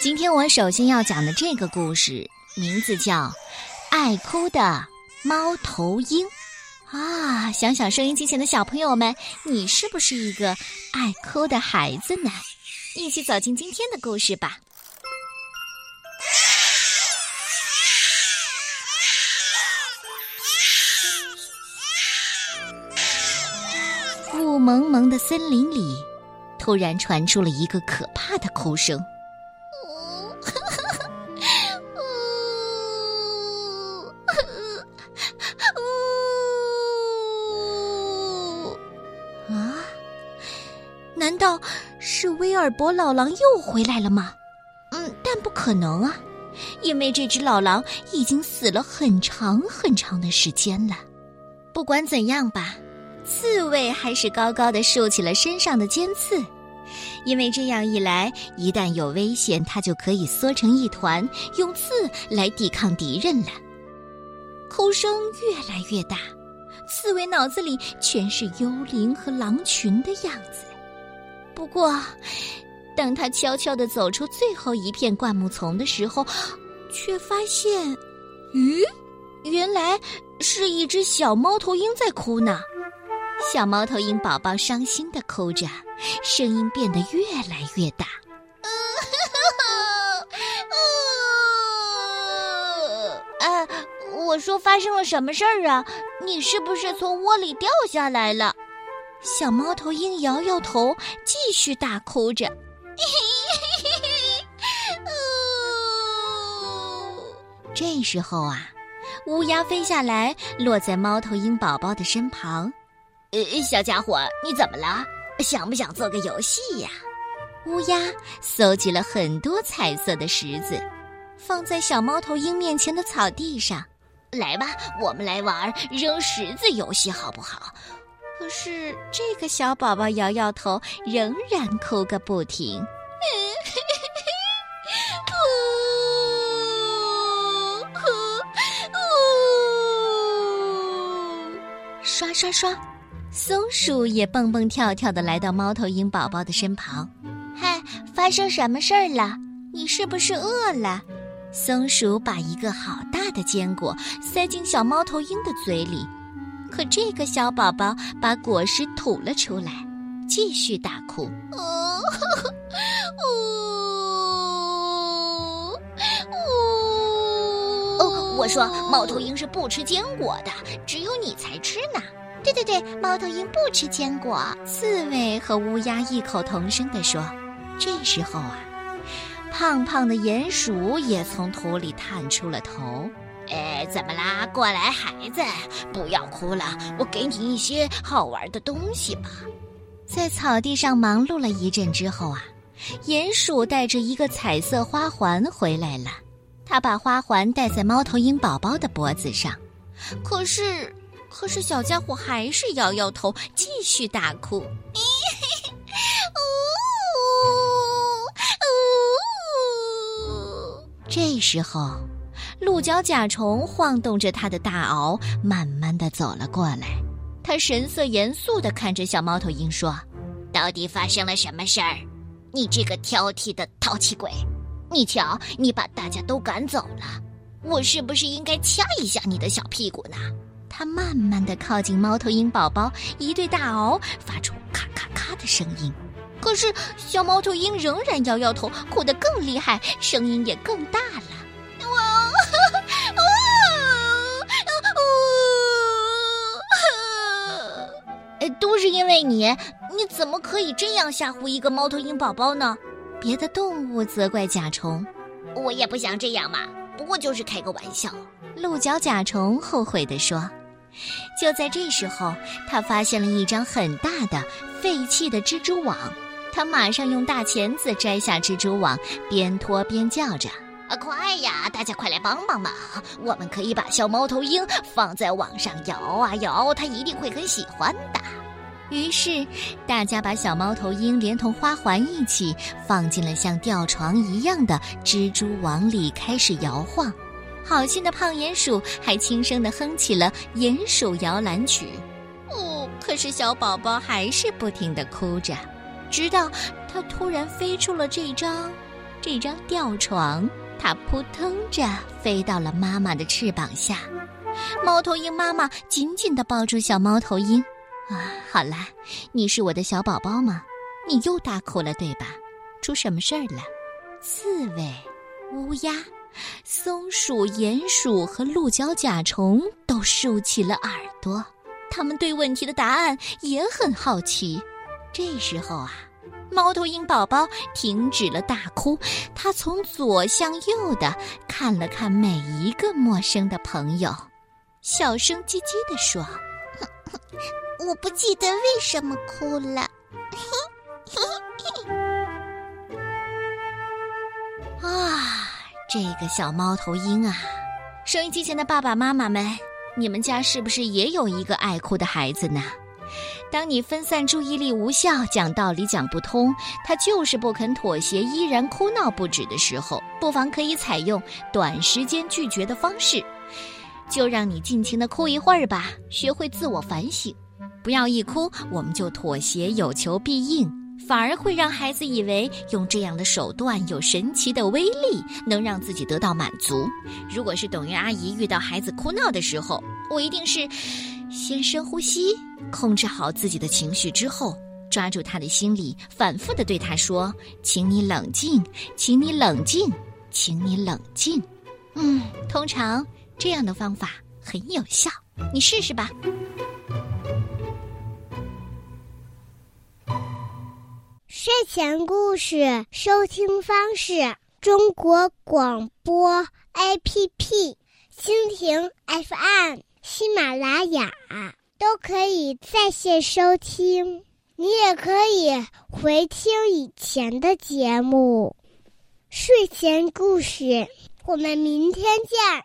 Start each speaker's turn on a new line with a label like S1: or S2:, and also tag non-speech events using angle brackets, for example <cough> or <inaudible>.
S1: 今天我首先要讲的这个故事，名字叫《爱哭的猫头鹰》啊！想想收音机前的小朋友们，你是不是一个爱哭的孩子呢？一起走进今天的故事吧。雾蒙蒙的森林里，突然传出了一个可怕的哭声。难道是威尔伯老狼又回来了吗？嗯，但不可能啊，因为这只老狼已经死了很长很长的时间了。不管怎样吧，刺猬还是高高的竖起了身上的尖刺，因为这样一来，一旦有危险，它就可以缩成一团，用刺来抵抗敌人了。哭声越来越大。刺猬脑子里全是幽灵和狼群的样子。不过，当他悄悄地走出最后一片灌木丛的时候，却发现，咦，原来是一只小猫头鹰在哭呢。小猫头鹰宝宝伤心地哭着，声音变得越来越大。<laughs> 我说发生了什么事儿啊？你是不是从窝里掉下来了？小猫头鹰摇摇头，继续大哭着。<laughs> 这时候啊，乌鸦飞下来，落在猫头鹰宝宝的身旁。
S2: 呃，小家伙，你怎么了？想不想做个游戏呀？
S1: 乌鸦搜集了很多彩色的石子，放在小猫头鹰面前的草地上。
S2: 来吧，我们来玩扔石子游戏，好不好？
S1: 可是这个小宝宝摇摇头，仍然哭个不停。刷刷刷，松鼠也蹦蹦跳跳的来到猫头鹰宝宝的身旁。嗨，发生什么事儿了？你是不是饿了？松鼠把一个好大的坚果塞进小猫头鹰的嘴里，可这个小宝宝把果实吐了出来，继续大哭。<laughs> 哦，
S2: 哦，我说猫头鹰是不吃坚果的，只有你才吃呢。
S1: 对对对，猫头鹰不吃坚果。刺猬和乌鸦异口同声地说。这时候啊。胖胖的鼹鼠也从土里探出了头。
S2: 哎，怎么啦？过来，孩子，不要哭了，我给你一些好玩的东西吧。
S1: 在草地上忙碌了一阵之后啊，鼹鼠带着一个彩色花环回来了。他把花环戴在猫头鹰宝宝的脖子上，可是，可是小家伙还是摇摇头，继续大哭。呜 <laughs> 呜这时候，鹿角甲虫晃动着它的大螯，慢慢的走了过来。他神色严肃的看着小猫头鹰说：“
S2: 到底发生了什么事儿？你这个挑剔的淘气鬼！你瞧，你把大家都赶走了，我是不是应该掐一下你的小屁股呢？”
S1: 他慢慢的靠近猫头鹰宝宝，一对大螯发出咔咔咔的声音。可是小猫头鹰仍然摇摇头，哭得更厉害，声音也更大了。
S2: 你，你怎么可以这样吓唬一个猫头鹰宝宝呢？
S1: 别的动物责怪甲虫，
S2: 我也不想这样嘛，不过就是开个玩笑。
S1: 鹿角甲虫后悔地说。就在这时候，他发现了一张很大的废弃的蜘蛛网。他马上用大钳子摘下蜘蛛网，边拖边叫着：“
S2: 啊，快呀！大家快来帮帮忙！我们可以把小猫头鹰放在网上摇啊摇，它一定会很喜欢的。”
S1: 于是，大家把小猫头鹰连同花环一起放进了像吊床一样的蜘蛛网里，开始摇晃。好心的胖鼹鼠还轻声地哼起了《鼹鼠摇篮曲》。哦，可是小宝宝还是不停地哭着。直到他突然飞出了这张这张吊床，它扑腾着飞到了妈妈的翅膀下。猫头鹰妈妈紧紧地抱住小猫头鹰。啊，好啦，你是我的小宝宝吗？你又大哭了，对吧？出什么事儿了？刺猬、乌鸦、松鼠、鼹鼠和鹿角甲虫都竖起了耳朵，他们对问题的答案也很好奇。这时候啊，猫头鹰宝宝停止了大哭，他从左向右的看了看每一个陌生的朋友，小声唧唧地说：“
S2: 我不记得为什么哭了。<laughs> ”
S1: 啊，这个小猫头鹰啊！收音机前的爸爸妈妈们，你们家是不是也有一个爱哭的孩子呢？当你分散注意力、无效、讲道理讲不通，他就是不肯妥协，依然哭闹不止的时候，不妨可以采用短时间拒绝的方式，就让你尽情的哭一会儿吧，学会自我反省，不要一哭我们就妥协，有求必应。反而会让孩子以为用这样的手段有神奇的威力，能让自己得到满足。如果是董云阿姨遇到孩子哭闹的时候，我一定是先深呼吸，控制好自己的情绪之后，抓住他的心理，反复的对他说：“请你冷静，请你冷静，请你冷静。”嗯，通常这样的方法很有效，你试试吧。
S3: 前故事收听方式：中国广播 APP、蜻蜓 FM、喜马拉雅都可以在线收听。你也可以回听以前的节目。睡前故事，我们明天见。